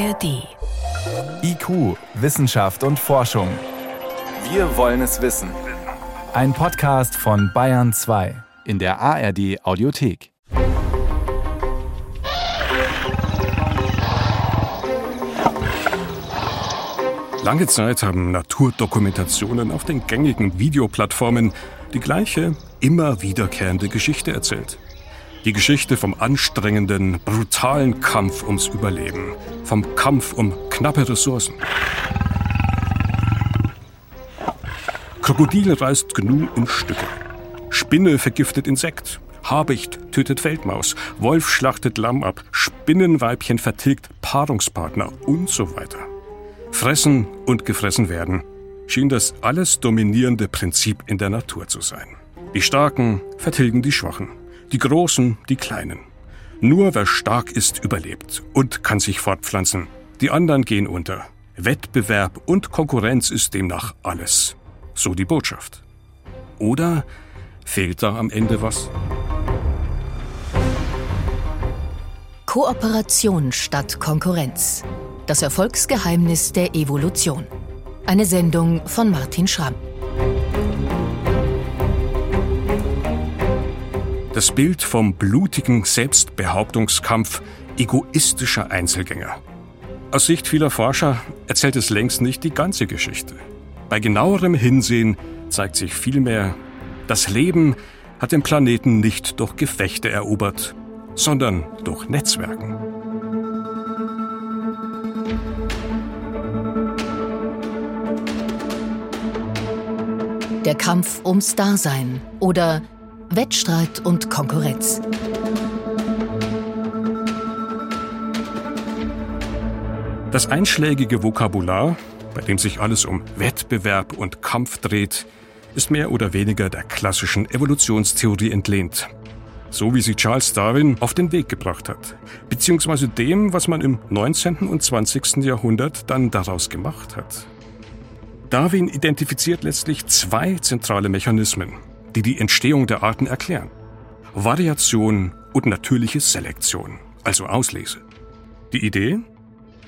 ARD. IQ, Wissenschaft und Forschung. Wir wollen es wissen. Ein Podcast von Bayern 2 in der ARD Audiothek. Lange Zeit haben Naturdokumentationen auf den gängigen Videoplattformen die gleiche, immer wiederkehrende Geschichte erzählt. Die Geschichte vom anstrengenden, brutalen Kampf ums Überleben, vom Kampf um knappe Ressourcen. Krokodil reißt Gnu in Stücke. Spinne vergiftet Insekt. Habicht tötet Feldmaus. Wolf schlachtet Lamm ab. Spinnenweibchen vertilgt Paarungspartner und so weiter. Fressen und gefressen werden schien das alles dominierende Prinzip in der Natur zu sein. Die Starken vertilgen die Schwachen die Großen, die Kleinen. Nur wer stark ist, überlebt und kann sich fortpflanzen. Die anderen gehen unter. Wettbewerb und Konkurrenz ist demnach alles. So die Botschaft. Oder fehlt da am Ende was? Kooperation statt Konkurrenz. Das Erfolgsgeheimnis der Evolution. Eine Sendung von Martin Schramm. Das Bild vom blutigen Selbstbehauptungskampf egoistischer Einzelgänger. Aus Sicht vieler Forscher erzählt es längst nicht die ganze Geschichte. Bei genauerem Hinsehen zeigt sich vielmehr, das Leben hat den Planeten nicht durch Gefechte erobert, sondern durch Netzwerken. Der Kampf ums Dasein oder Wettstreit und Konkurrenz. Das einschlägige Vokabular, bei dem sich alles um Wettbewerb und Kampf dreht, ist mehr oder weniger der klassischen Evolutionstheorie entlehnt. So wie sie Charles Darwin auf den Weg gebracht hat, beziehungsweise dem, was man im 19. und 20. Jahrhundert dann daraus gemacht hat. Darwin identifiziert letztlich zwei zentrale Mechanismen, die die Entstehung der Arten erklären. Variation und natürliche Selektion, also Auslese. Die Idee?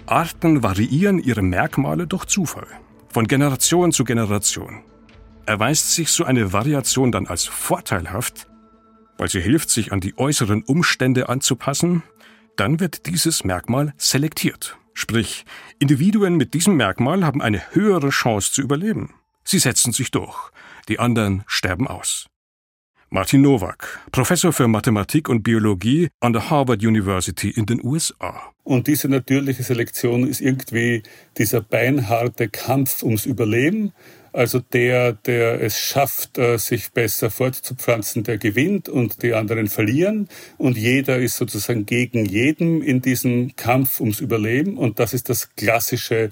Arten variieren ihre Merkmale durch Zufall, von Generation zu Generation. Erweist sich so eine Variation dann als vorteilhaft, weil sie hilft, sich an die äußeren Umstände anzupassen, dann wird dieses Merkmal selektiert. Sprich, Individuen mit diesem Merkmal haben eine höhere Chance zu überleben. Sie setzen sich durch, die anderen sterben aus. Martin Nowak, Professor für Mathematik und Biologie an der Harvard University in den USA. Und diese natürliche Selektion ist irgendwie dieser beinharte Kampf ums Überleben. Also der, der es schafft, äh, sich besser fortzupflanzen, der gewinnt und die anderen verlieren. Und jeder ist sozusagen gegen jeden in diesem Kampf ums Überleben. Und das ist das klassische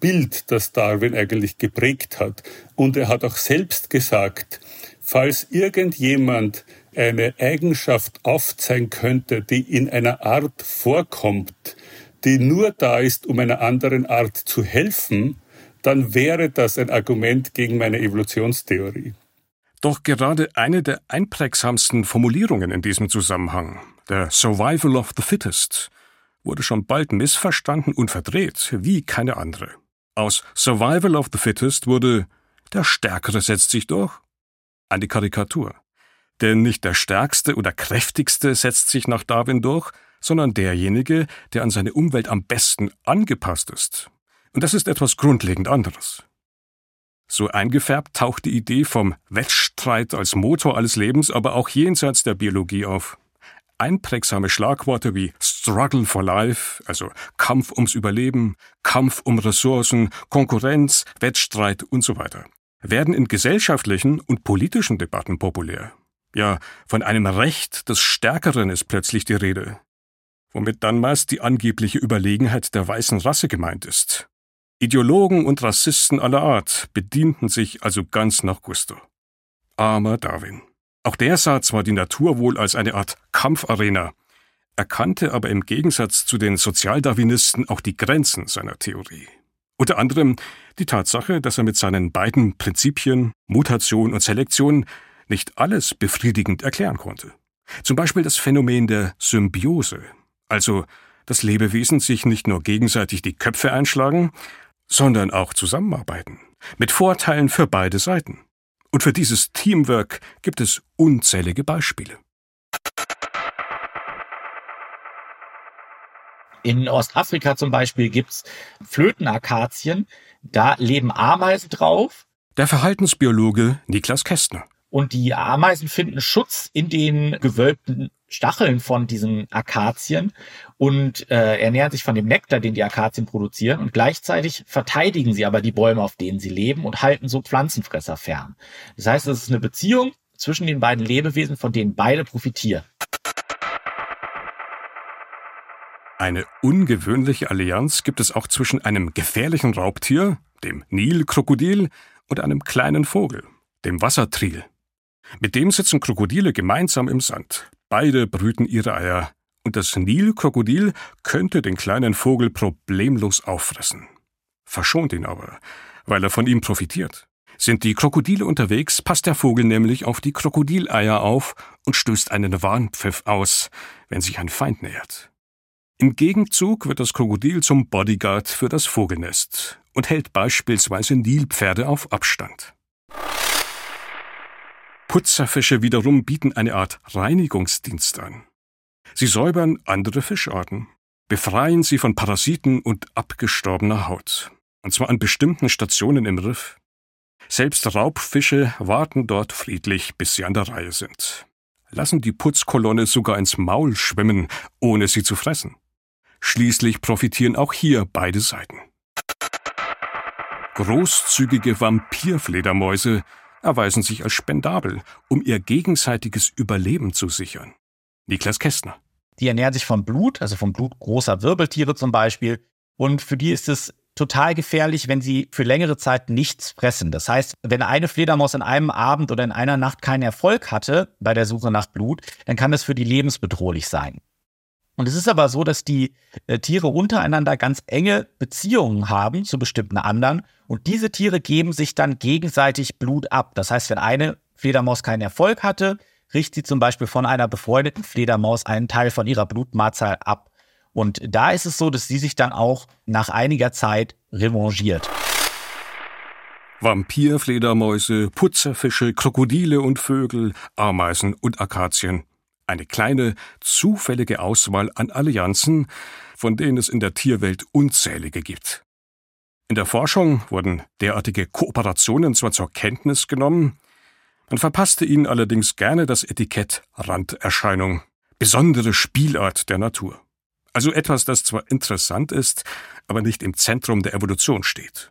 Bild, das Darwin eigentlich geprägt hat. Und er hat auch selbst gesagt, falls irgendjemand eine Eigenschaft aufzeigen könnte, die in einer Art vorkommt, die nur da ist, um einer anderen Art zu helfen, dann wäre das ein Argument gegen meine Evolutionstheorie. Doch gerade eine der einprägsamsten Formulierungen in diesem Zusammenhang, der Survival of the Fittest, wurde schon bald missverstanden und verdreht wie keine andere. Aus Survival of the Fittest wurde Der Stärkere setzt sich durch eine Karikatur. Denn nicht der Stärkste oder Kräftigste setzt sich nach Darwin durch, sondern derjenige, der an seine Umwelt am besten angepasst ist. Und das ist etwas grundlegend anderes. So eingefärbt taucht die Idee vom Wettstreit als Motor alles Lebens aber auch jenseits der Biologie auf. Einprägsame Schlagworte wie Struggle for Life, also Kampf ums Überleben, Kampf um Ressourcen, Konkurrenz, Wettstreit und so weiter, werden in gesellschaftlichen und politischen Debatten populär. Ja, von einem Recht des Stärkeren ist plötzlich die Rede, womit dann meist die angebliche Überlegenheit der weißen Rasse gemeint ist. Ideologen und Rassisten aller Art bedienten sich also ganz nach Gusto. Armer Darwin. Auch der sah zwar die Natur wohl als eine Art Kampfarena, erkannte aber im Gegensatz zu den Sozialdarwinisten auch die Grenzen seiner Theorie. Unter anderem die Tatsache, dass er mit seinen beiden Prinzipien Mutation und Selektion nicht alles befriedigend erklären konnte. Zum Beispiel das Phänomen der Symbiose, also dass Lebewesen sich nicht nur gegenseitig die Köpfe einschlagen, sondern auch zusammenarbeiten. Mit Vorteilen für beide Seiten. Und für dieses Teamwork gibt es unzählige Beispiele. In Ostafrika zum Beispiel gibt's Flötenakazien. Da leben Ameisen drauf. Der Verhaltensbiologe Niklas Kästner. Und die Ameisen finden Schutz in den gewölbten Stacheln von diesen Akazien und äh, ernähren sich von dem Nektar, den die Akazien produzieren. Und gleichzeitig verteidigen sie aber die Bäume, auf denen sie leben und halten so Pflanzenfresser fern. Das heißt, es ist eine Beziehung zwischen den beiden Lebewesen, von denen beide profitieren. Eine ungewöhnliche Allianz gibt es auch zwischen einem gefährlichen Raubtier, dem Nilkrokodil, und einem kleinen Vogel, dem Wassertril. Mit dem sitzen Krokodile gemeinsam im Sand. Beide brüten ihre Eier, und das Nilkrokodil könnte den kleinen Vogel problemlos auffressen. Verschont ihn aber, weil er von ihm profitiert. Sind die Krokodile unterwegs, passt der Vogel nämlich auf die Krokodileier auf und stößt einen Warnpfiff aus, wenn sich ein Feind nähert. Im Gegenzug wird das Krokodil zum Bodyguard für das Vogelnest und hält beispielsweise Nilpferde auf Abstand. Putzerfische wiederum bieten eine Art Reinigungsdienst an. Sie säubern andere Fischarten, befreien sie von Parasiten und abgestorbener Haut, und zwar an bestimmten Stationen im Riff. Selbst Raubfische warten dort friedlich, bis sie an der Reihe sind, lassen die Putzkolonne sogar ins Maul schwimmen, ohne sie zu fressen. Schließlich profitieren auch hier beide Seiten. Großzügige Vampirfledermäuse erweisen sich als spendabel, um ihr gegenseitiges Überleben zu sichern. Niklas Kästner. Die ernähren sich vom Blut, also vom Blut großer Wirbeltiere zum Beispiel. Und für die ist es total gefährlich, wenn sie für längere Zeit nichts fressen. Das heißt, wenn eine Fledermaus in einem Abend oder in einer Nacht keinen Erfolg hatte bei der Suche nach Blut, dann kann das für die lebensbedrohlich sein. Und es ist aber so, dass die äh, Tiere untereinander ganz enge Beziehungen haben zu bestimmten anderen. Und diese Tiere geben sich dann gegenseitig Blut ab. Das heißt, wenn eine Fledermaus keinen Erfolg hatte, richtet sie zum Beispiel von einer befreundeten Fledermaus einen Teil von ihrer Blutmahlzahl ab. Und da ist es so, dass sie sich dann auch nach einiger Zeit revanchiert. Vampirfledermäuse, Putzerfische, Krokodile und Vögel, Ameisen und Akazien eine kleine, zufällige Auswahl an Allianzen, von denen es in der Tierwelt unzählige gibt. In der Forschung wurden derartige Kooperationen zwar zur Kenntnis genommen, man verpasste ihnen allerdings gerne das Etikett Randerscheinung, besondere Spielart der Natur. Also etwas, das zwar interessant ist, aber nicht im Zentrum der Evolution steht.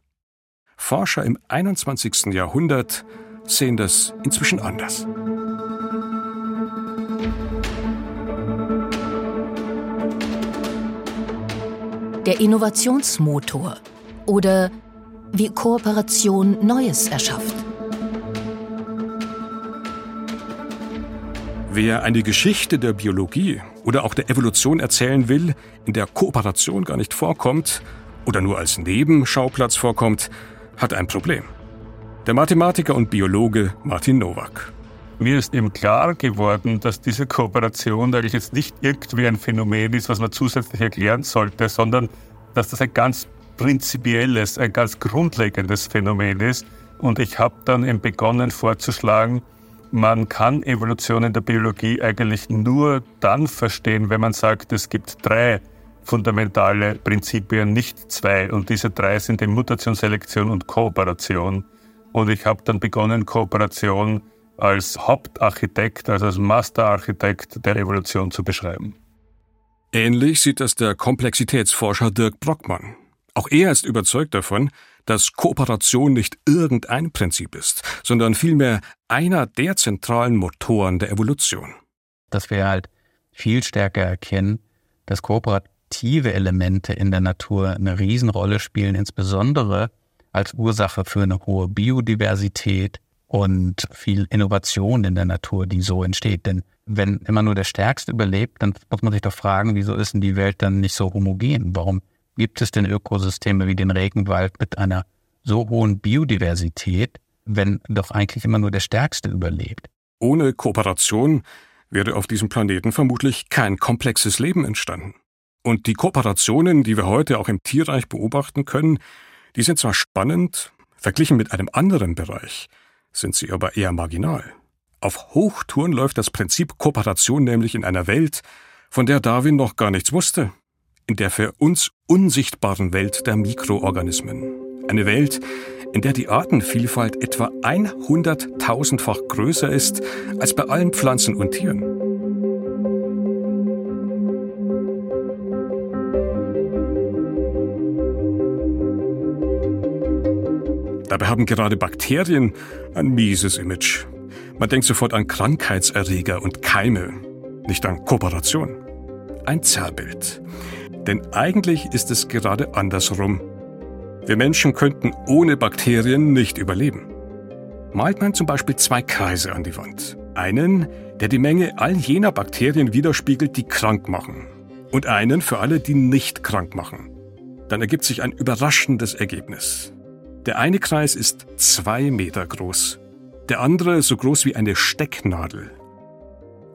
Forscher im 21. Jahrhundert sehen das inzwischen anders. Der Innovationsmotor oder wie Kooperation Neues erschafft. Wer eine Geschichte der Biologie oder auch der Evolution erzählen will, in der Kooperation gar nicht vorkommt oder nur als Nebenschauplatz vorkommt, hat ein Problem. Der Mathematiker und Biologe Martin Nowak. Mir ist eben klar geworden, dass diese Kooperation eigentlich jetzt nicht irgendwie ein Phänomen ist, was man zusätzlich erklären sollte, sondern dass das ein ganz prinzipielles, ein ganz grundlegendes Phänomen ist. Und ich habe dann eben begonnen vorzuschlagen, man kann Evolution in der Biologie eigentlich nur dann verstehen, wenn man sagt, es gibt drei fundamentale Prinzipien, nicht zwei. Und diese drei sind die Mutation, Selektion und Kooperation. Und ich habe dann begonnen, Kooperation als Hauptarchitekt, also als Masterarchitekt der Evolution zu beschreiben. Ähnlich sieht das der Komplexitätsforscher Dirk Brockmann. Auch er ist überzeugt davon, dass Kooperation nicht irgendein Prinzip ist, sondern vielmehr einer der zentralen Motoren der Evolution. Dass wir halt viel stärker erkennen, dass kooperative Elemente in der Natur eine Riesenrolle spielen, insbesondere als Ursache für eine hohe Biodiversität, und viel Innovation in der Natur, die so entsteht. Denn wenn immer nur der Stärkste überlebt, dann muss man sich doch fragen, wieso ist denn die Welt dann nicht so homogen? Warum gibt es denn Ökosysteme wie den Regenwald mit einer so hohen Biodiversität, wenn doch eigentlich immer nur der Stärkste überlebt? Ohne Kooperation wäre auf diesem Planeten vermutlich kein komplexes Leben entstanden. Und die Kooperationen, die wir heute auch im Tierreich beobachten können, die sind zwar spannend, verglichen mit einem anderen Bereich, sind sie aber eher marginal. Auf Hochtouren läuft das Prinzip Kooperation nämlich in einer Welt, von der Darwin noch gar nichts wusste, in der für uns unsichtbaren Welt der Mikroorganismen. Eine Welt, in der die Artenvielfalt etwa 100.000-fach größer ist als bei allen Pflanzen und Tieren. Dabei haben gerade Bakterien ein mieses Image. Man denkt sofort an Krankheitserreger und Keime, nicht an Kooperation. Ein Zerrbild. Denn eigentlich ist es gerade andersrum. Wir Menschen könnten ohne Bakterien nicht überleben. Malt man zum Beispiel zwei Kreise an die Wand. Einen, der die Menge all jener Bakterien widerspiegelt, die krank machen. Und einen für alle, die nicht krank machen. Dann ergibt sich ein überraschendes Ergebnis. Der eine Kreis ist zwei Meter groß, der andere so groß wie eine Stecknadel.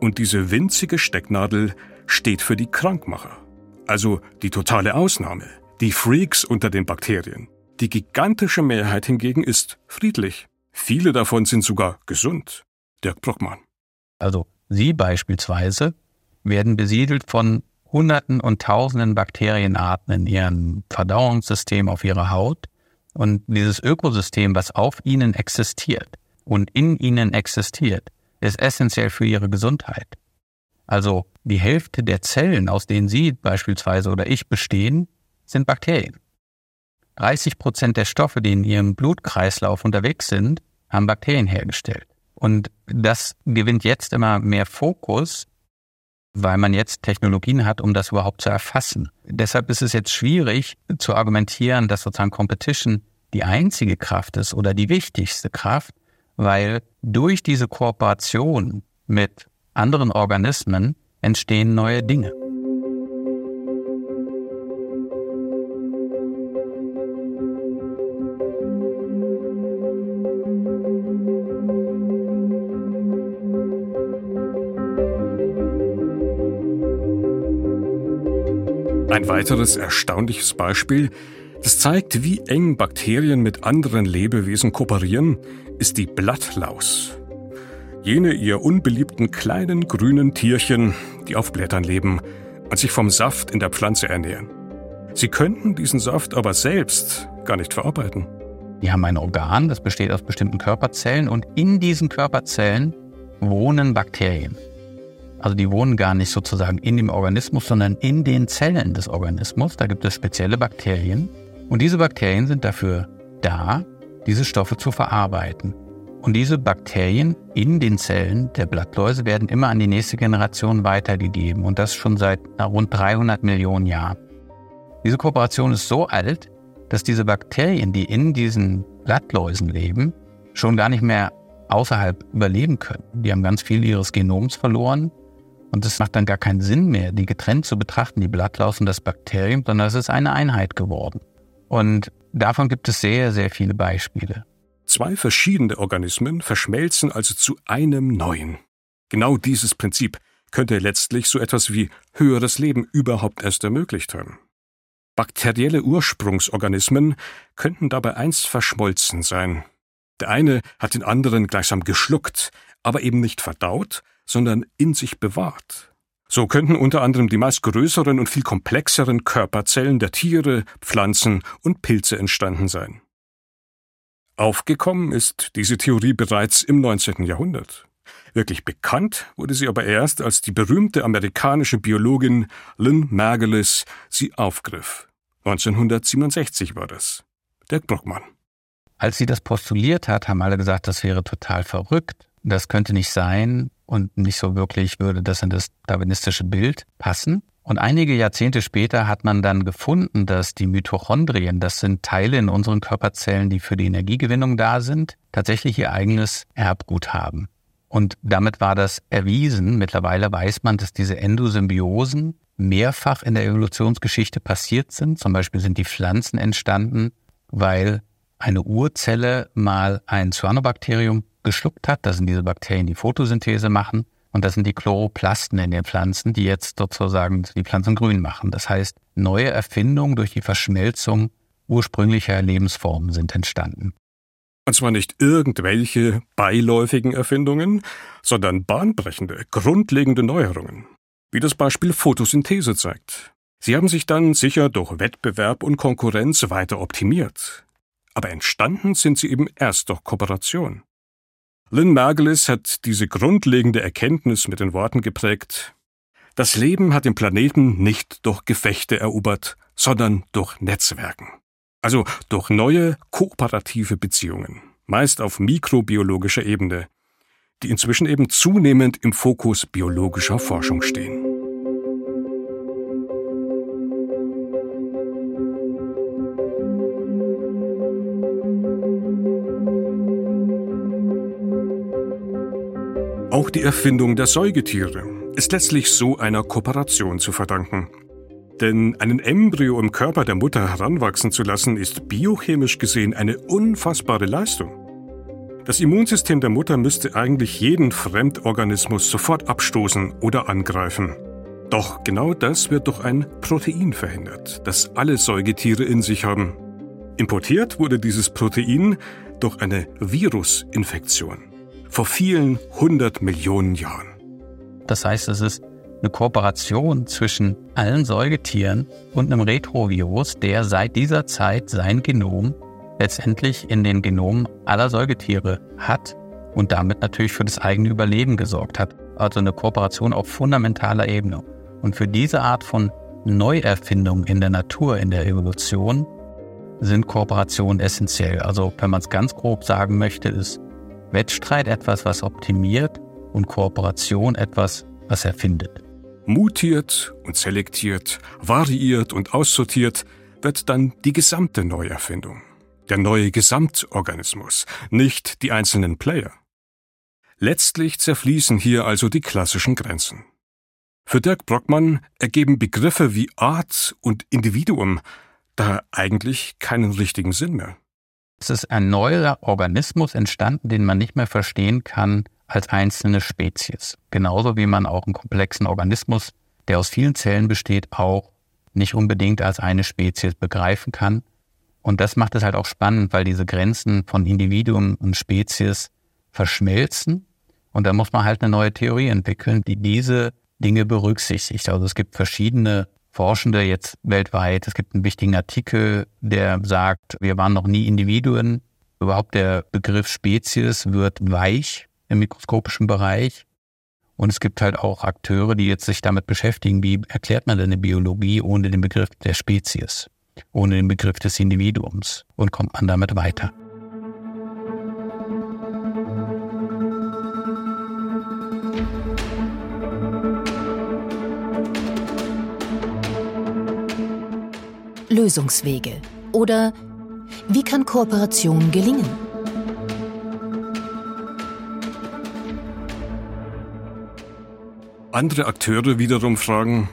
Und diese winzige Stecknadel steht für die Krankmacher, also die totale Ausnahme die Freaks unter den Bakterien. Die gigantische Mehrheit hingegen ist friedlich. Viele davon sind sogar gesund. Dirk Brockmann. Also Sie beispielsweise werden besiedelt von Hunderten und Tausenden Bakterienarten in ihrem Verdauungssystem auf ihrer Haut. Und dieses Ökosystem, was auf ihnen existiert und in ihnen existiert, ist essentiell für ihre Gesundheit. Also die Hälfte der Zellen, aus denen Sie beispielsweise oder ich bestehen, sind Bakterien. 30 Prozent der Stoffe, die in ihrem Blutkreislauf unterwegs sind, haben Bakterien hergestellt. Und das gewinnt jetzt immer mehr Fokus, weil man jetzt Technologien hat, um das überhaupt zu erfassen. Deshalb ist es jetzt schwierig zu argumentieren, dass sozusagen Competition die einzige Kraft ist oder die wichtigste Kraft, weil durch diese Kooperation mit anderen Organismen entstehen neue Dinge. Ein weiteres erstaunliches Beispiel, das zeigt, wie eng Bakterien mit anderen Lebewesen kooperieren, ist die Blattlaus. Jene ihr unbeliebten kleinen grünen Tierchen, die auf Blättern leben und sich vom Saft in der Pflanze ernähren. Sie könnten diesen Saft aber selbst gar nicht verarbeiten. Die haben ein Organ, das besteht aus bestimmten Körperzellen und in diesen Körperzellen wohnen Bakterien. Also die wohnen gar nicht sozusagen in dem Organismus, sondern in den Zellen des Organismus. Da gibt es spezielle Bakterien. Und diese Bakterien sind dafür da, diese Stoffe zu verarbeiten. Und diese Bakterien in den Zellen der Blattläuse werden immer an die nächste Generation weitergegeben. Und das schon seit rund 300 Millionen Jahren. Diese Kooperation ist so alt, dass diese Bakterien, die in diesen Blattläusen leben, schon gar nicht mehr außerhalb überleben können. Die haben ganz viel ihres Genoms verloren und es macht dann gar keinen Sinn mehr, die getrennt zu betrachten, die Blattlaus und das Bakterium, sondern es ist eine Einheit geworden. Und davon gibt es sehr, sehr viele Beispiele. Zwei verschiedene Organismen verschmelzen also zu einem neuen. Genau dieses Prinzip könnte letztlich so etwas wie höheres Leben überhaupt erst ermöglicht haben. Bakterielle Ursprungsorganismen könnten dabei einst verschmolzen sein. Der eine hat den anderen gleichsam geschluckt, aber eben nicht verdaut, sondern in sich bewahrt. So könnten unter anderem die meist größeren und viel komplexeren Körperzellen der Tiere, Pflanzen und Pilze entstanden sein. Aufgekommen ist diese Theorie bereits im 19. Jahrhundert. Wirklich bekannt wurde sie aber erst, als die berühmte amerikanische Biologin Lynn Margulis sie aufgriff. 1967 war das. Dirk Brockmann. Als sie das postuliert hat, haben alle gesagt, das wäre total verrückt. Das könnte nicht sein und nicht so wirklich würde das in das darwinistische Bild passen. Und einige Jahrzehnte später hat man dann gefunden, dass die Mitochondrien, das sind Teile in unseren Körperzellen, die für die Energiegewinnung da sind, tatsächlich ihr eigenes Erbgut haben. Und damit war das erwiesen. Mittlerweile weiß man, dass diese Endosymbiosen mehrfach in der Evolutionsgeschichte passiert sind. Zum Beispiel sind die Pflanzen entstanden, weil eine Urzelle mal ein Cyanobakterium geschluckt hat. Das sind diese Bakterien, die Photosynthese machen. Und das sind die Chloroplasten in den Pflanzen, die jetzt sozusagen die Pflanzen grün machen. Das heißt, neue Erfindungen durch die Verschmelzung ursprünglicher Lebensformen sind entstanden. Und zwar nicht irgendwelche beiläufigen Erfindungen, sondern bahnbrechende, grundlegende Neuerungen. Wie das Beispiel Photosynthese zeigt. Sie haben sich dann sicher durch Wettbewerb und Konkurrenz weiter optimiert. Aber entstanden sind sie eben erst durch Kooperation. Lynn Margulis hat diese grundlegende Erkenntnis mit den Worten geprägt Das Leben hat den Planeten nicht durch Gefechte erobert, sondern durch Netzwerken. Also durch neue kooperative Beziehungen, meist auf mikrobiologischer Ebene, die inzwischen eben zunehmend im Fokus biologischer Forschung stehen. Auch die Erfindung der Säugetiere ist letztlich so einer Kooperation zu verdanken. Denn einen Embryo im Körper der Mutter heranwachsen zu lassen, ist biochemisch gesehen eine unfassbare Leistung. Das Immunsystem der Mutter müsste eigentlich jeden Fremdorganismus sofort abstoßen oder angreifen. Doch genau das wird durch ein Protein verhindert, das alle Säugetiere in sich haben. Importiert wurde dieses Protein durch eine Virusinfektion vor vielen hundert Millionen Jahren. Das heißt, es ist eine Kooperation zwischen allen Säugetieren und einem Retrovirus, der seit dieser Zeit sein Genom letztendlich in den Genomen aller Säugetiere hat und damit natürlich für das eigene Überleben gesorgt hat. Also eine Kooperation auf fundamentaler Ebene. Und für diese Art von Neuerfindung in der Natur, in der Evolution, sind Kooperationen essentiell. Also wenn man es ganz grob sagen möchte, ist Wettstreit etwas, was optimiert und Kooperation etwas, was erfindet. Mutiert und selektiert, variiert und aussortiert wird dann die gesamte Neuerfindung, der neue Gesamtorganismus, nicht die einzelnen Player. Letztlich zerfließen hier also die klassischen Grenzen. Für Dirk Brockmann ergeben Begriffe wie Art und Individuum da eigentlich keinen richtigen Sinn mehr. Es ist ein neuer Organismus entstanden, den man nicht mehr verstehen kann als einzelne Spezies. Genauso wie man auch einen komplexen Organismus, der aus vielen Zellen besteht, auch nicht unbedingt als eine Spezies begreifen kann. Und das macht es halt auch spannend, weil diese Grenzen von Individuum und Spezies verschmelzen. Und da muss man halt eine neue Theorie entwickeln, die diese Dinge berücksichtigt. Also es gibt verschiedene Forschende jetzt weltweit. Es gibt einen wichtigen Artikel, der sagt, wir waren noch nie Individuen. Überhaupt der Begriff Spezies wird weich im mikroskopischen Bereich. Und es gibt halt auch Akteure, die jetzt sich damit beschäftigen, wie erklärt man denn eine Biologie ohne den Begriff der Spezies, ohne den Begriff des Individuums und kommt man damit weiter. Lösungswege? Oder wie kann Kooperation gelingen? Andere Akteure wiederum fragen,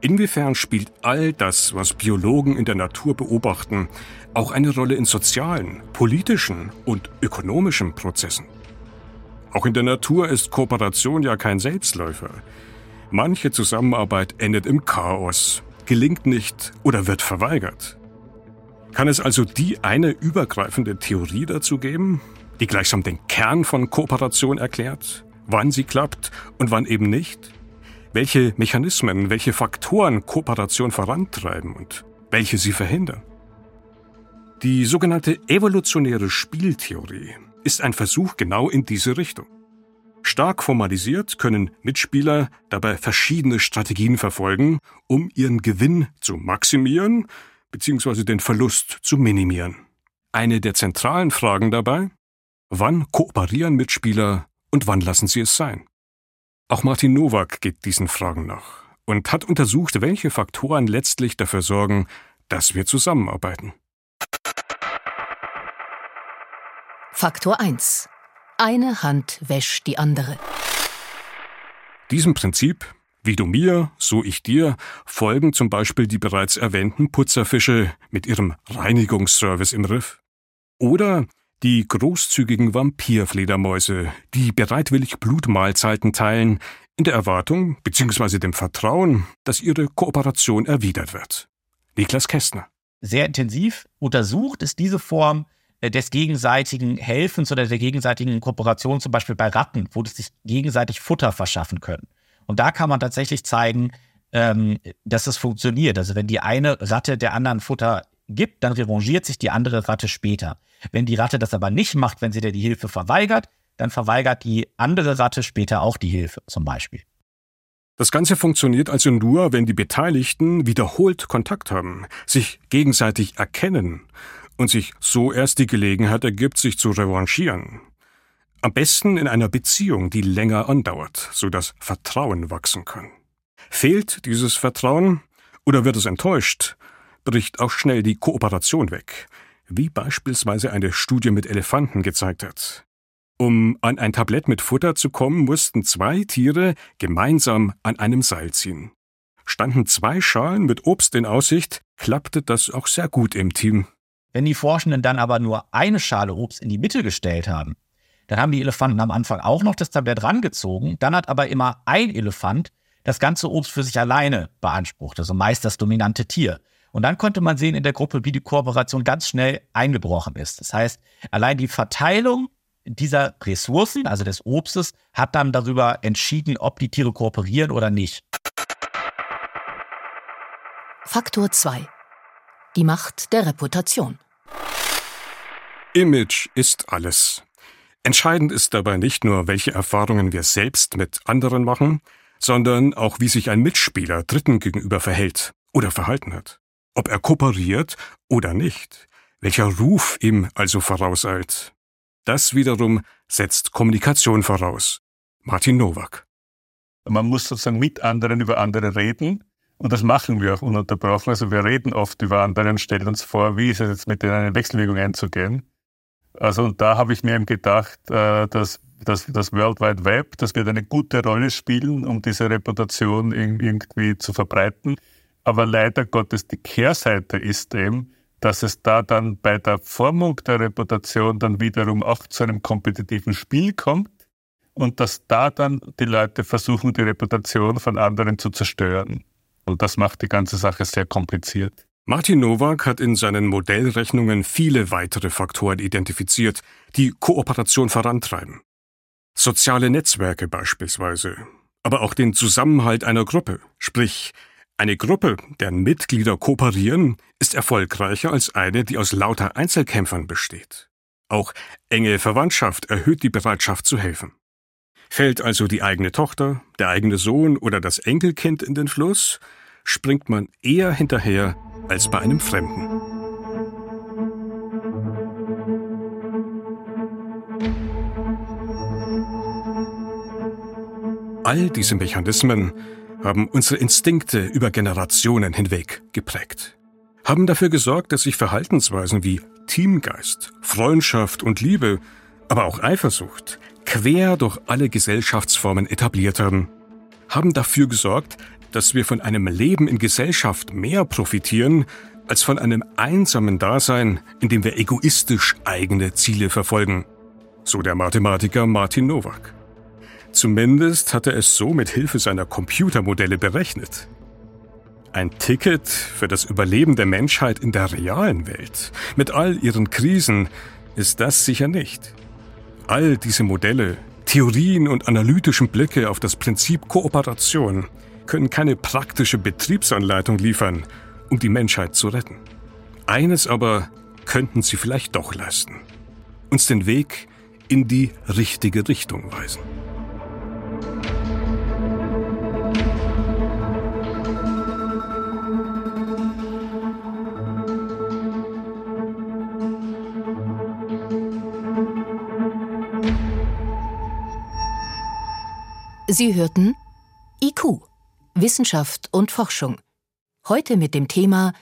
inwiefern spielt all das, was Biologen in der Natur beobachten, auch eine Rolle in sozialen, politischen und ökonomischen Prozessen? Auch in der Natur ist Kooperation ja kein Selbstläufer. Manche Zusammenarbeit endet im Chaos, gelingt nicht oder wird verweigert. Kann es also die eine übergreifende Theorie dazu geben, die gleichsam den Kern von Kooperation erklärt, wann sie klappt und wann eben nicht? Welche Mechanismen, welche Faktoren Kooperation vorantreiben und welche sie verhindern? Die sogenannte evolutionäre Spieltheorie ist ein Versuch genau in diese Richtung. Stark formalisiert können Mitspieler dabei verschiedene Strategien verfolgen, um ihren Gewinn zu maximieren bzw. den Verlust zu minimieren. Eine der zentralen Fragen dabei, wann kooperieren Mitspieler und wann lassen sie es sein? Auch Martin Nowak geht diesen Fragen nach und hat untersucht, welche Faktoren letztlich dafür sorgen, dass wir zusammenarbeiten. Faktor 1. Eine Hand wäscht die andere. Diesem Prinzip, wie du mir, so ich dir, folgen zum Beispiel die bereits erwähnten Putzerfische mit ihrem Reinigungsservice im Riff. Oder Die großzügigen Vampirfledermäuse, die bereitwillig Blutmahlzeiten teilen, in der Erwartung bzw. dem Vertrauen, dass ihre Kooperation erwidert wird. Niklas Kästner. Sehr intensiv untersucht ist diese Form des gegenseitigen Helfens oder der gegenseitigen Kooperation, zum Beispiel bei Ratten, wo die sich gegenseitig Futter verschaffen können. Und da kann man tatsächlich zeigen, ähm, dass es funktioniert. Also wenn die eine Ratte der anderen Futter gibt, dann revanchiert sich die andere Ratte später. Wenn die Ratte das aber nicht macht, wenn sie dir die Hilfe verweigert, dann verweigert die andere Ratte später auch die Hilfe zum Beispiel. Das Ganze funktioniert also nur, wenn die Beteiligten wiederholt Kontakt haben, sich gegenseitig erkennen und sich so erst die Gelegenheit ergibt, sich zu revanchieren. Am besten in einer Beziehung, die länger andauert, so dass Vertrauen wachsen kann. Fehlt dieses Vertrauen oder wird es enttäuscht, bricht auch schnell die Kooperation weg, wie beispielsweise eine Studie mit Elefanten gezeigt hat. Um an ein Tablett mit Futter zu kommen, mussten zwei Tiere gemeinsam an einem Seil ziehen. Standen zwei Schalen mit Obst in Aussicht, klappte das auch sehr gut im Team. Wenn die Forschenden dann aber nur eine Schale Obst in die Mitte gestellt haben, dann haben die Elefanten am Anfang auch noch das Tablett rangezogen, dann hat aber immer ein Elefant das ganze Obst für sich alleine beansprucht, also meist das dominante Tier. Und dann konnte man sehen in der Gruppe, wie die Kooperation ganz schnell eingebrochen ist. Das heißt, allein die Verteilung dieser Ressourcen, also des Obstes, hat dann darüber entschieden, ob die Tiere kooperieren oder nicht. Faktor 2. Die Macht der Reputation. Image ist alles. Entscheidend ist dabei nicht nur, welche Erfahrungen wir selbst mit anderen machen, sondern auch, wie sich ein Mitspieler Dritten gegenüber verhält oder verhalten hat. Ob er kooperiert oder nicht, welcher Ruf ihm also vorauseilt. Das wiederum setzt Kommunikation voraus. Martin Nowak. Man muss sozusagen mit anderen über andere reden. Und das machen wir auch ununterbrochen. Also wir reden oft über andere und stellen uns vor, wie ist es jetzt mit denen eine Wechselwirkung einzugehen. Also und da habe ich mir eben gedacht, äh, dass, dass das World Wide Web, das wird eine gute Rolle spielen, um diese Reputation irgendwie zu verbreiten. Aber leider Gottes, die Kehrseite ist eben, dass es da dann bei der Formung der Reputation dann wiederum auch zu einem kompetitiven Spiel kommt und dass da dann die Leute versuchen, die Reputation von anderen zu zerstören. Und das macht die ganze Sache sehr kompliziert. Martin Nowak hat in seinen Modellrechnungen viele weitere Faktoren identifiziert, die Kooperation vorantreiben. Soziale Netzwerke beispielsweise, aber auch den Zusammenhalt einer Gruppe, sprich eine Gruppe, deren Mitglieder kooperieren, ist erfolgreicher als eine, die aus lauter Einzelkämpfern besteht. Auch enge Verwandtschaft erhöht die Bereitschaft zu helfen. Fällt also die eigene Tochter, der eigene Sohn oder das Enkelkind in den Fluss, springt man eher hinterher als bei einem Fremden. All diese Mechanismen haben unsere Instinkte über Generationen hinweg geprägt, haben dafür gesorgt, dass sich Verhaltensweisen wie Teamgeist, Freundschaft und Liebe, aber auch Eifersucht quer durch alle Gesellschaftsformen etabliert haben, haben dafür gesorgt, dass wir von einem Leben in Gesellschaft mehr profitieren, als von einem einsamen Dasein, in dem wir egoistisch eigene Ziele verfolgen. So der Mathematiker Martin Nowak. Zumindest hat er es so mit Hilfe seiner Computermodelle berechnet. Ein Ticket für das Überleben der Menschheit in der realen Welt, mit all ihren Krisen, ist das sicher nicht. All diese Modelle, Theorien und analytischen Blicke auf das Prinzip Kooperation können keine praktische Betriebsanleitung liefern, um die Menschheit zu retten. Eines aber könnten sie vielleicht doch leisten. Uns den Weg in die richtige Richtung weisen. Sie hörten IQ, Wissenschaft und Forschung. Heute mit dem Thema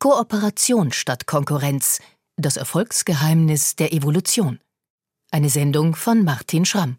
Kooperation statt Konkurrenz, das Erfolgsgeheimnis der Evolution. Eine Sendung von Martin Schramm.